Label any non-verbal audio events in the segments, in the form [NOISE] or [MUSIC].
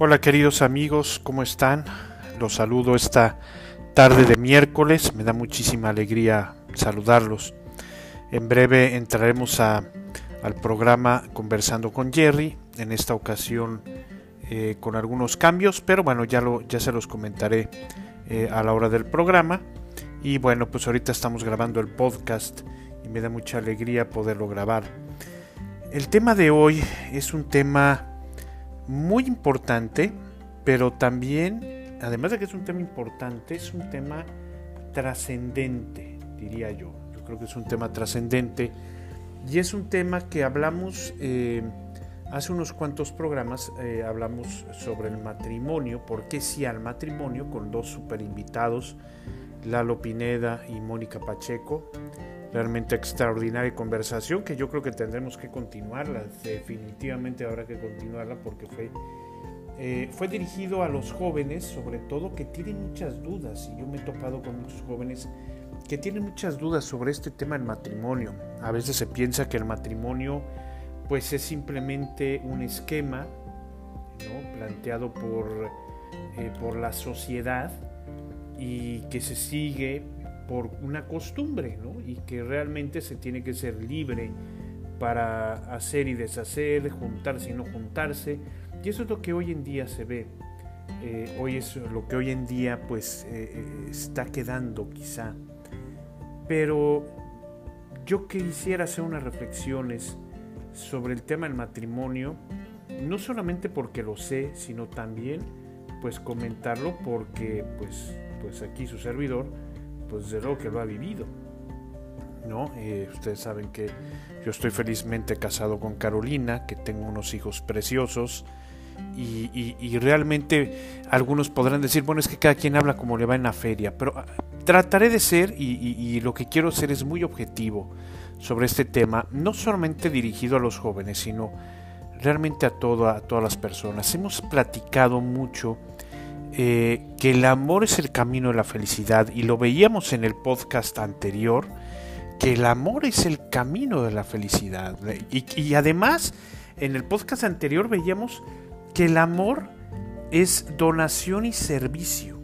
Hola queridos amigos, ¿cómo están? Los saludo esta tarde de miércoles, me da muchísima alegría saludarlos. En breve entraremos a, al programa Conversando con Jerry, en esta ocasión eh, con algunos cambios, pero bueno, ya, lo, ya se los comentaré eh, a la hora del programa. Y bueno, pues ahorita estamos grabando el podcast y me da mucha alegría poderlo grabar. El tema de hoy es un tema muy importante, pero también, además de que es un tema importante, es un tema trascendente, diría yo. Yo creo que es un tema trascendente y es un tema que hablamos eh, hace unos cuantos programas, eh, hablamos sobre el matrimonio, por qué sí al matrimonio, con dos super invitados, Lalo Pineda y Mónica Pacheco realmente extraordinaria conversación que yo creo que tendremos que continuarla, definitivamente habrá que continuarla porque fue, eh, fue dirigido a los jóvenes, sobre todo que tienen muchas dudas, y yo me he topado con muchos jóvenes que tienen muchas dudas sobre este tema del matrimonio. A veces se piensa que el matrimonio pues es simplemente un esquema planteado por, eh, por la sociedad y que se sigue por una costumbre, ¿no? Y que realmente se tiene que ser libre para hacer y deshacer, juntarse y no juntarse. Y eso es lo que hoy en día se ve. Eh, hoy es lo que hoy en día pues eh, eh, está quedando quizá. Pero yo quisiera hacer unas reflexiones sobre el tema del matrimonio, no solamente porque lo sé, sino también pues comentarlo porque pues, pues aquí su servidor pues de lo que lo ha vivido. ¿no? Eh, ustedes saben que yo estoy felizmente casado con Carolina, que tengo unos hijos preciosos. Y, realmente algunos podrán decir, bueno, es que cada quien habla como le va en la feria, pero ah, trataré de ser y, lo que quiero ser es muy objetivo sobre este tema, no solamente dirigido a los jóvenes, sino realmente a, todo, a todas las personas. Hemos platicado mucho eh, que el amor es el camino de la felicidad y lo veíamos en el podcast anterior, que el amor es el camino de la felicidad. Y, además, en el podcast anterior veíamos que el amor es donación y servicio.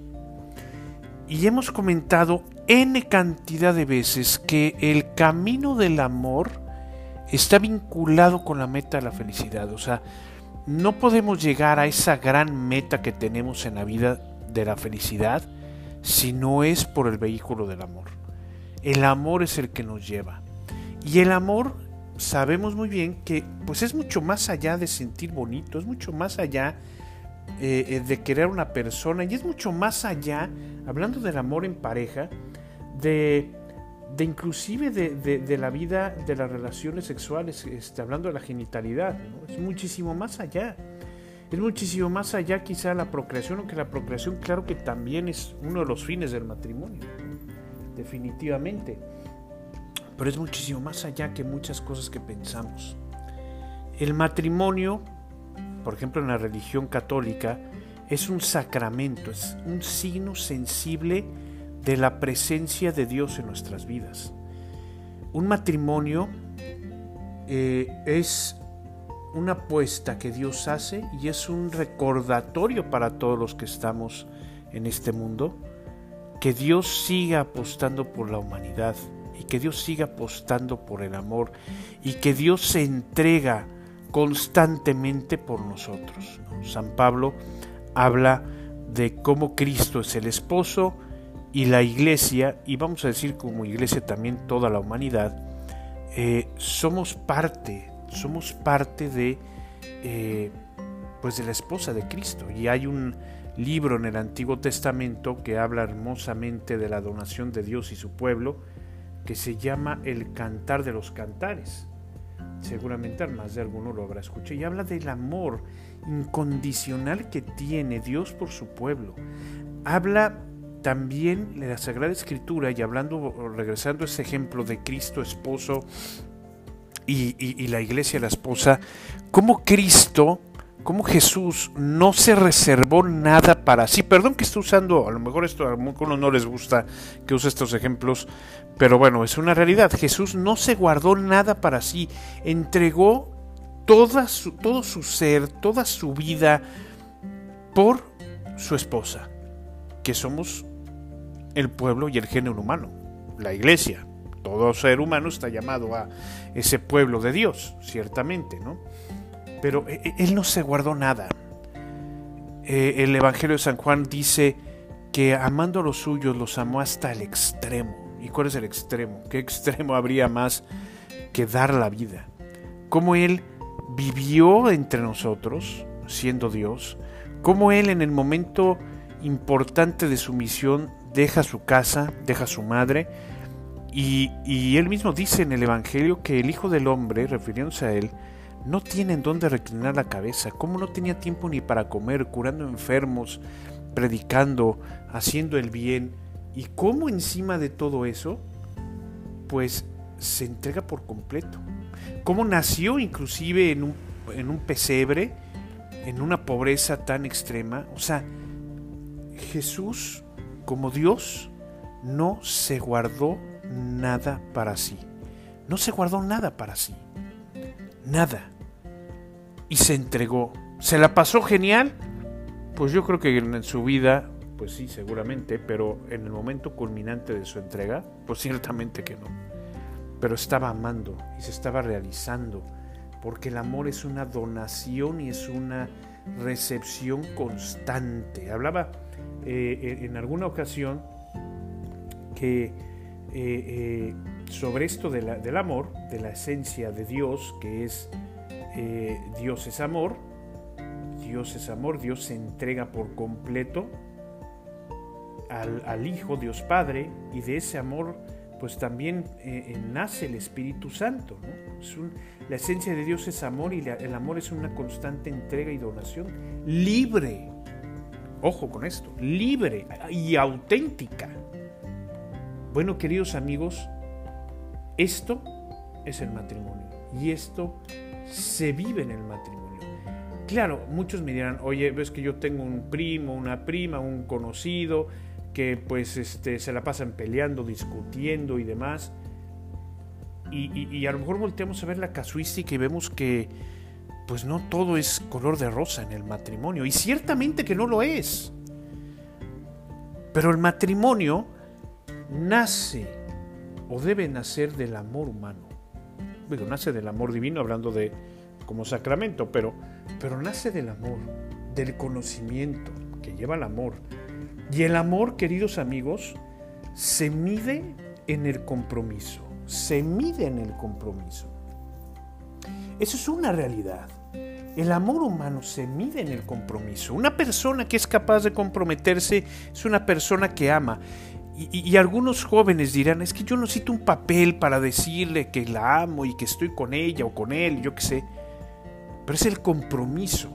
Y hemos comentado n cantidad de veces que el camino del amor está vinculado con la meta de la felicidad. O sea, no podemos llegar a esa gran meta que tenemos en la vida de la felicidad si no es por el vehículo del amor. El amor es el que nos lleva. Y el amor sabemos muy bien que pues es mucho más allá de sentir bonito, es mucho más allá eh, eh, de querer a una persona y es mucho más allá, hablando del amor en pareja, de de inclusive de, la vida de las relaciones sexuales, este, hablando de la genitalidad, es muchísimo más allá. Es muchísimo más allá quizá la procreación, aunque la procreación claro que también es uno de los fines del matrimonio, definitivamente. Pero es muchísimo más allá que muchas cosas que pensamos. El matrimonio, por ejemplo en la religión católica, es un sacramento, es un signo sensible de la presencia de Dios en nuestras vidas. Un matrimonio eh, es una apuesta que Dios hace y es un recordatorio para todos los que estamos en este mundo, que Dios siga apostando por la humanidad y que Dios siga apostando por el amor y que Dios se entrega constantemente por nosotros. San Pablo habla de cómo Cristo es el esposo y la iglesia, y vamos a decir como iglesia también toda la humanidad, eh, somos parte, somos parte de, eh, pues de la esposa de Cristo. Y hay un libro en el Antiguo Testamento que habla hermosamente de la donación de Dios y su pueblo, que se llama El Cantar de los Cantares. Seguramente más de alguno lo habrá escuchado. Y habla del amor incondicional que tiene Dios por su pueblo. Habla también la Sagrada Escritura, y hablando, regresando a ese ejemplo de Cristo esposo y, la iglesia la esposa, como Cristo, como Jesús no se reservó nada para sí. Perdón que esté usando, a lo mejor esto a algunos no les gusta que use estos ejemplos, pero bueno, es una realidad. Jesús no se guardó nada para sí, entregó toda todo su ser, toda su vida, por su esposa, que somos el pueblo y el género humano, la iglesia. Todo ser humano está llamado a ese pueblo de Dios, ciertamente, ¿no? Pero eh, eh, él no se guardó nada. Eh, el Evangelio de San Juan dice que amando a los suyos los amó hasta el extremo. ¿Y cuál es el extremo? ¿Qué extremo habría más que dar la vida? Cómo Él vivió entre nosotros, siendo Dios, cómo Él en el momento importante de su misión deja su casa, deja su madre, y, y, Él mismo dice en el Evangelio que el Hijo del Hombre, refiriéndose a Él, no tiene en dónde reclinar la cabeza, cómo no tenía tiempo ni para comer, curando enfermos, predicando, haciendo el bien, y cómo encima de todo eso, pues se entrega por completo. Cómo nació inclusive en un, en un pesebre, en una pobreza tan extrema. O sea, Jesús como Dios no se guardó nada para sí. No se guardó nada para sí. Nada. Y se entregó. ¿Se la pasó genial? Pues yo creo que en su vida pues sí, seguramente, pero en el momento culminante de su entrega, pues ciertamente que no. Pero estaba amando y se estaba realizando, porque el amor es una donación y es una recepción constante. Hablaba eh, en alguna ocasión que eh, eh, sobre esto del amor, de la esencia de Dios, que es Dios es amor, Dios es amor, Dios se entrega por completo al, Hijo, Dios Padre, y de ese amor pues también nace el Espíritu Santo. la esencia de Dios es amor y el amor es una constante entrega y donación libre. Ojo con esto, libre y auténtica. Bueno, queridos amigos, esto es el matrimonio y esto se vive en el matrimonio. Claro, muchos me dirán, oye, ves que yo tengo un primo, una prima, un conocido, que pues este, se la pasan peleando, discutiendo y demás. Y, a lo mejor volteamos a ver la casuística y vemos que pues no todo es color de rosa en el matrimonio. Y ciertamente que no lo es. Pero el matrimonio nace o debe nacer del amor humano. Digo, nace del amor divino, hablando de como sacramento, pero, pero nace del amor, del conocimiento que lleva el amor, y el amor, queridos amigos, se mide en el compromiso, se mide en el compromiso. Eso es una realidad. El amor humano se mide en el compromiso. Una persona que es capaz de comprometerse es una persona que ama. Y, algunos jóvenes dirán, es que yo necesito un papel para decirle que la amo y que estoy con ella o con él, yo qué sé. Pero es el compromiso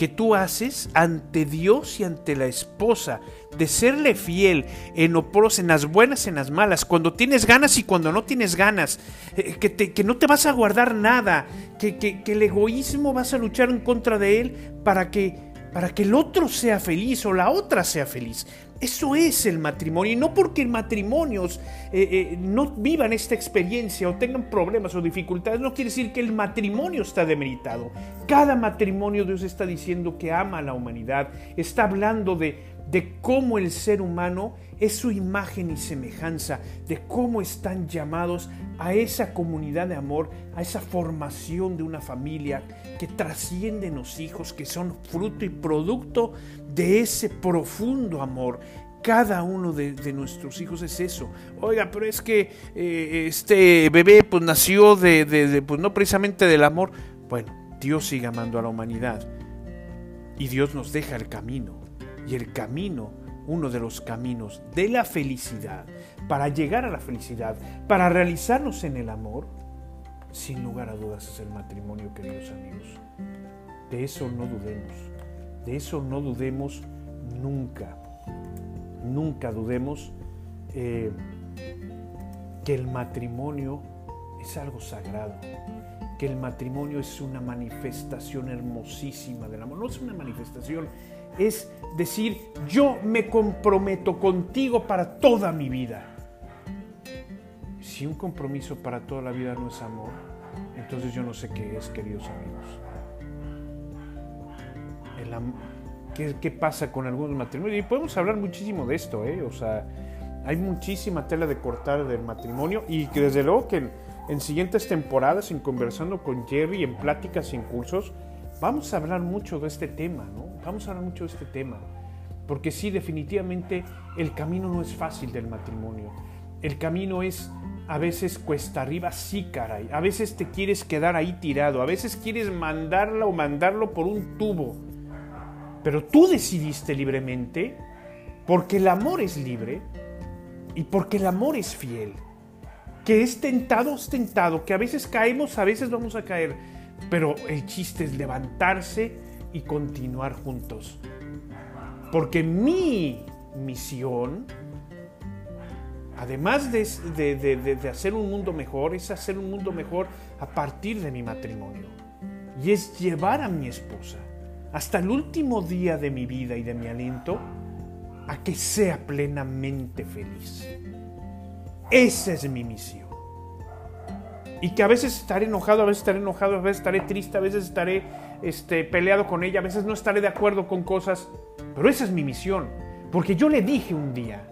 que tú haces ante Dios y ante la esposa, de serle fiel en oporos, en las buenas, en las malas, cuando tienes ganas y cuando no tienes ganas, eh, que, que no te vas a guardar nada, que, que, que el egoísmo vas a luchar en contra de él para que, para que el otro sea feliz o la otra sea feliz. Eso es el matrimonio. Y no porque matrimonios eh, eh, no vivan esta experiencia o tengan problemas o dificultades, no quiere decir que el matrimonio está demeritado. Cada matrimonio Dios está diciendo que ama a la humanidad. Está hablando de, de cómo el ser humano es su imagen y semejanza, de cómo están llamados a esa comunidad de amor, a esa formación de una familia que trasciende los hijos, que son fruto y producto de ese profundo amor. Cada uno de, nuestros hijos es eso. Oiga, pero es que eh, este bebé pues nació de, de, pues no precisamente del amor. Bueno, Dios sigue amando a la humanidad y Dios nos deja el camino. Y el camino, uno de los caminos de la felicidad, para llegar a la felicidad, para realizarnos en el amor, sin lugar a dudas es el matrimonio, queridos amigos. De eso no dudemos. De eso no dudemos nunca. Nunca dudemos eh, que el matrimonio es algo sagrado, que el matrimonio es una manifestación hermosísima del amor. No es una manifestación, es decir, yo me comprometo contigo para toda mi vida. Si un compromiso para toda la vida no es amor, entonces yo no sé qué es, queridos amigos. qué, pasa con algunos matrimonios. Y podemos hablar muchísimo de esto, ¿eh? O sea, hay muchísima tela de cortar del matrimonio y desde luego que en, en siguientes temporadas, en conversando con Jerry, en pláticas y en cursos, vamos a hablar mucho de este tema, ¿no? Vamos a hablar mucho de este tema. Porque sí, definitivamente el camino no es fácil del matrimonio. El camino es a veces cuesta arriba, sí, caray. A veces te quieres quedar ahí tirado. A veces quieres mandarla o mandarlo por un tubo. Pero tú decidiste libremente porque el amor es libre y porque el amor es fiel. Que es tentado, es tentado. Que a veces caemos, a veces vamos a caer. Pero el chiste es levantarse y continuar juntos. Porque mi misión, además de, de, hacer un mundo mejor, es hacer un mundo mejor a partir de mi matrimonio. Y es llevar a mi esposa hasta el último día de mi vida y de mi aliento a que sea plenamente feliz. Esa es mi misión. Y que a veces estaré enojado, a veces estaré enojado, a veces estaré triste, a veces estaré este, peleado con ella, a veces no estaré de acuerdo con cosas, pero esa es mi misión, porque yo le dije un día,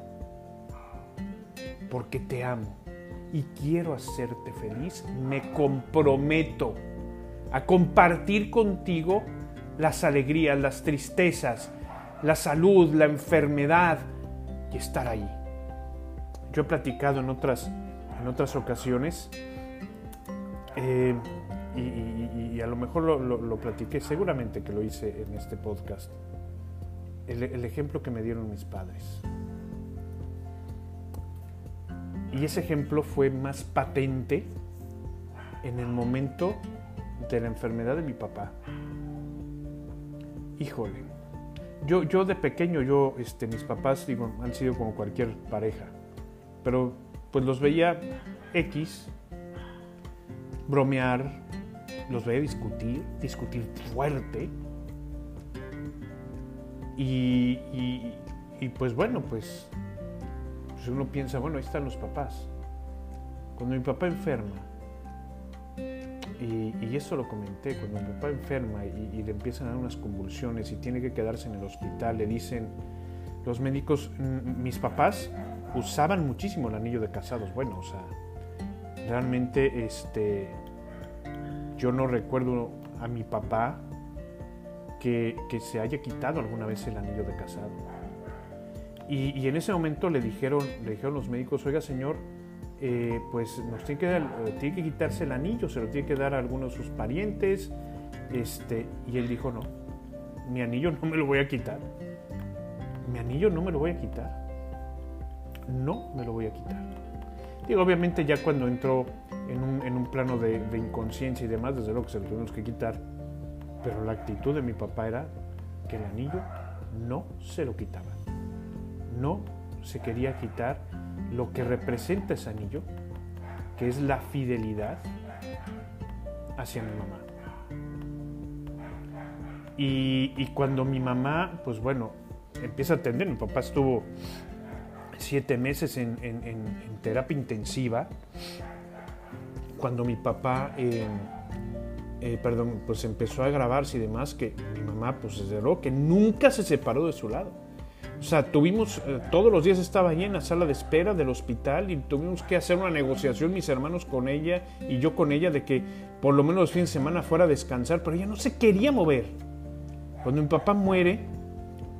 porque te amo y quiero hacerte feliz, me comprometo a compartir contigo las alegrías, las tristezas, la salud, la enfermedad y estar ahí. Yo he platicado en otras, en otras ocasiones eh, y, a lo mejor lo, platiqué, seguramente que lo hice en este podcast, el, el ejemplo que me dieron mis padres. Y ese ejemplo fue más patente en el momento de la enfermedad de mi papá. Híjole, yo, yo de pequeño, yo, este, mis papás digo, han sido como cualquier pareja, pero pues los veía X, bromear, los veía discutir, discutir fuerte. Y, y, pues bueno, pues, pues, uno piensa, bueno, ahí están los papás. Cuando mi papá enferma, y, y, eso lo comenté, cuando mi papá enferma y, y, le empiezan a dar unas convulsiones y tiene que quedarse en el hospital, le dicen los médicos, mis papás usaban muchísimo el anillo de casados. Bueno, o sea, realmente este, yo no recuerdo a mi papá que, que, se haya quitado alguna vez el anillo de casado. Y, y, en ese momento le dijeron, le dijeron los médicos, oiga señor, eh, pues nos tiene que, eh, tiene que quitarse el anillo, se lo tiene que dar a algunos de sus parientes. Este, y él dijo, no, mi anillo no me lo voy a quitar. Mi anillo no me lo voy a quitar. No me lo voy a quitar. Digo, obviamente ya cuando entró en un, en un plano de, inconsciencia y demás, desde luego que se lo tuvimos que quitar, pero la actitud de mi papá era que el anillo no se lo quitaba. No se quería quitar lo que representa ese anillo, que es la fidelidad hacia mi mamá. Y, y cuando mi mamá, pues bueno, empieza a atender, mi papá estuvo siete meses en, en, en, terapia intensiva, cuando mi papá, eh, eh, perdón, pues empezó a agravarse y demás, que mi mamá, pues desde luego que nunca se separó de su lado. O sea, tuvimos, eh, todos los días estaba ahí en la sala de espera del hospital y tuvimos que hacer una negociación, mis hermanos con ella y yo con ella, de que por lo menos los fines de semana fuera a descansar, pero ella no se quería mover. Cuando mi papá muere,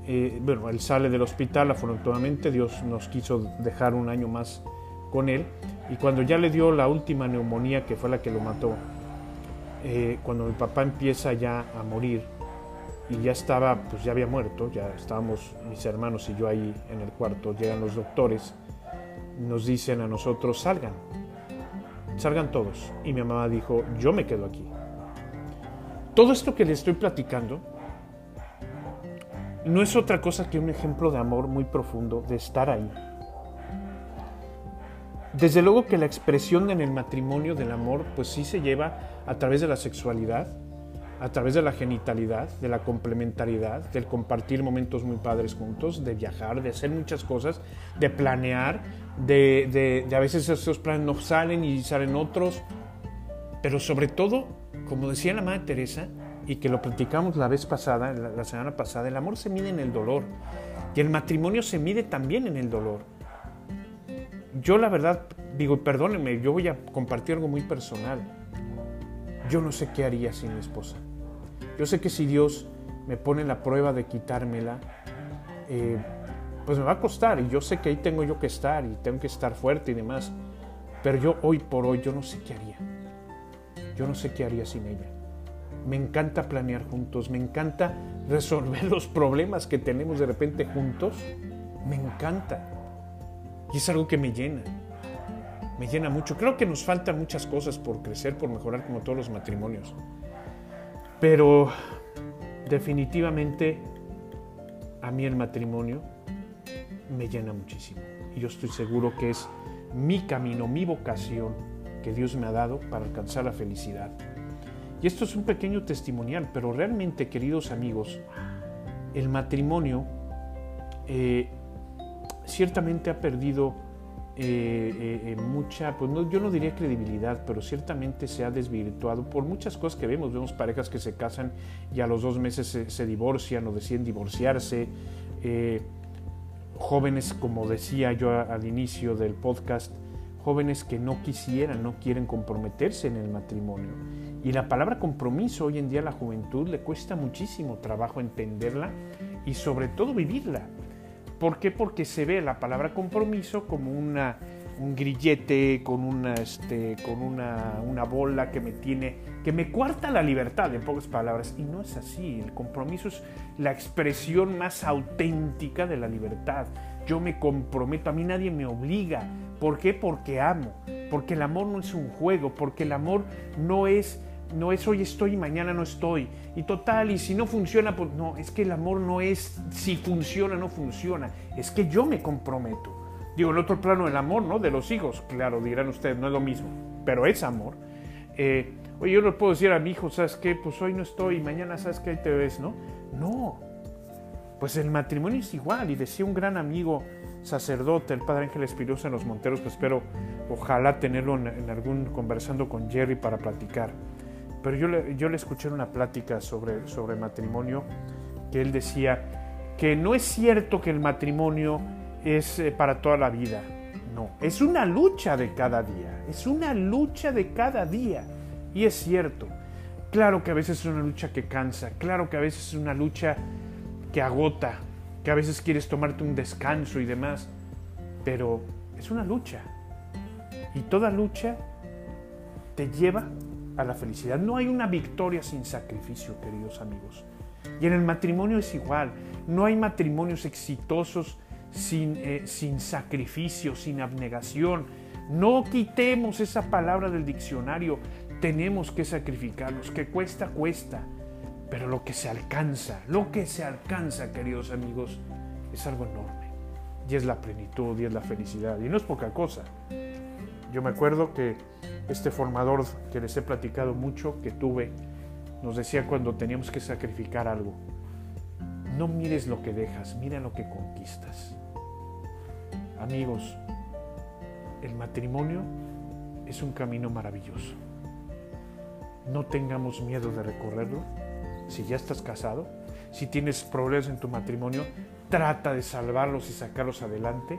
eh, bueno, él sale del hospital, afortunadamente Dios nos quiso dejar un año más con él, y cuando ya le dio la última neumonía, que fue la que lo mató, eh, cuando mi papá empieza ya a morir, y ya estaba, pues ya había muerto, ya estábamos mis hermanos y yo ahí en el cuarto, llegan los doctores, nos dicen a nosotros, salgan, salgan todos. Y mi mamá dijo, yo me quedo aquí. Todo esto que le estoy platicando no es otra cosa que un ejemplo de amor muy profundo, de estar ahí. Desde luego que la expresión en el matrimonio del amor, pues sí se lleva a través de la sexualidad, a través de la genitalidad, de la complementariedad, del compartir momentos muy padres juntos, de viajar, de hacer muchas cosas, de planear, de, a veces esos planes no salen y salen otros, pero sobre todo, como decía la Madre Teresa, y que lo platicamos la vez pasada, la, semana pasada, el amor se mide en el dolor y el matrimonio se mide también en el dolor. Yo la verdad, digo, perdónenme, yo voy a compartir algo muy personal. Yo no sé qué haría sin mi esposa. Yo sé que si Dios me pone la prueba de quitármela, eh, pues me va a costar y yo sé que ahí tengo yo que estar y tengo que estar fuerte y demás. Pero yo hoy por hoy, yo no sé qué haría. Yo no sé qué haría sin ella. Me encanta planear juntos, me encanta resolver [LAUGHS] los problemas que tenemos de repente juntos. Me encanta. Y es algo que me llena. Me llena mucho. Creo que nos faltan muchas cosas por crecer, por mejorar como todos los matrimonios. Pero definitivamente a mí el matrimonio me llena muchísimo. Y yo estoy seguro que es mi camino, mi vocación que Dios me ha dado para alcanzar la felicidad. Y esto es un pequeño testimonial, pero realmente, queridos amigos, el matrimonio eh, ciertamente ha perdido eh, eh, mucha, pues no, yo no diría credibilidad, pero ciertamente se ha desvirtuado por muchas cosas que vemos. Vemos parejas que se casan y a los dos meses se, divorcian o deciden divorciarse. jóvenes, como decía yo al inicio del podcast, jóvenes que no quisieran, no quieren comprometerse en el matrimonio. Y la palabra compromiso hoy en día a la juventud le cuesta muchísimo trabajo entenderla y sobre todo vivirla. ¿Por qué? Porque se ve la palabra compromiso como una, un grillete con, una, este, con una, una bola que me tiene, que me cuarta la libertad, en pocas palabras. Y no es así. El compromiso es la expresión más auténtica de la libertad. Yo me comprometo, a mí nadie me obliga. ¿Por qué? Porque amo. Porque el amor no es un juego, porque el amor no es no es hoy estoy y mañana no estoy. Y total, y si no funciona, pues no, es que el amor no es si funciona no funciona, es que yo me comprometo. Digo, el otro plano del amor, ¿no? De los hijos, claro, dirán ustedes, no es lo mismo, pero es amor. Eh, oye, yo no puedo decir a mi hijo, ¿sabes qué? Pues hoy no estoy mañana, ¿sabes qué? Ahí te ves, ¿no? No. Pues el matrimonio es igual, y decía un gran amigo, sacerdote, el padre Ángel Espinosa en los Monteros, que espero ojalá tenerlo en, algún conversando con Jerry para platicar. Pero yo le, yo le escuché una plática sobre, sobre matrimonio que él decía que no es cierto que el matrimonio es eh, para toda la vida. No, es una lucha de cada día, es una lucha de cada día. Y es cierto, claro que a veces es una lucha que cansa, claro que a veces es una lucha agota, que a veces quieres tomarte un descanso y demás, pero es una lucha. Y toda lucha te lleva a la felicidad. No hay una victoria sin sacrificio, queridos amigos. Y en el matrimonio es igual. No hay matrimonios exitosos sin, eh, sin sacrificio, sin abnegación. No quitemos esa palabra del diccionario. Tenemos que sacrificarnos. Que cuesta, cuesta. Pero lo que se alcanza, lo que se alcanza, queridos amigos, es algo enorme. Y es la plenitud y es la felicidad. Y no es poca cosa. Yo me acuerdo que este formador que les he platicado mucho, que tuve, nos decía cuando teníamos que sacrificar algo, no mires lo que dejas, mira lo que conquistas. Amigos, el matrimonio es un camino maravilloso. No tengamos miedo de recorrerlo. Si ya estás casado, si tienes problemas en tu matrimonio, trata de salvarlos y sacarlos adelante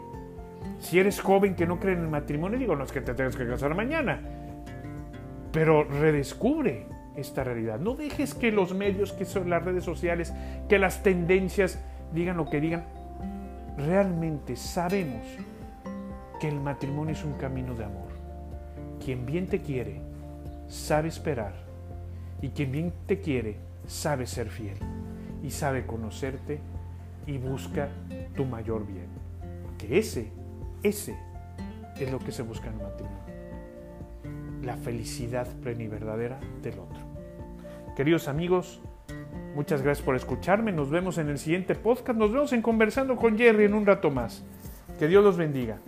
si eres joven que no cree en el matrimonio, digo, no es que te tengas que casar mañana, pero redescubre esta realidad. No dejes que los medios, que son las redes sociales, que las tendencias digan lo que digan. Realmente sabemos que el matrimonio es un camino de amor. Quien bien te quiere, sabe esperar. Y quien bien te quiere, sabe ser fiel. Y sabe conocerte y busca tu mayor bien. Que ese ese es lo que se busca en el matrimonio. La felicidad plena y verdadera del otro. Queridos amigos, muchas gracias por escucharme. Nos vemos en el siguiente podcast. Nos vemos en Conversando con Jerry en un rato más. Que Dios los bendiga.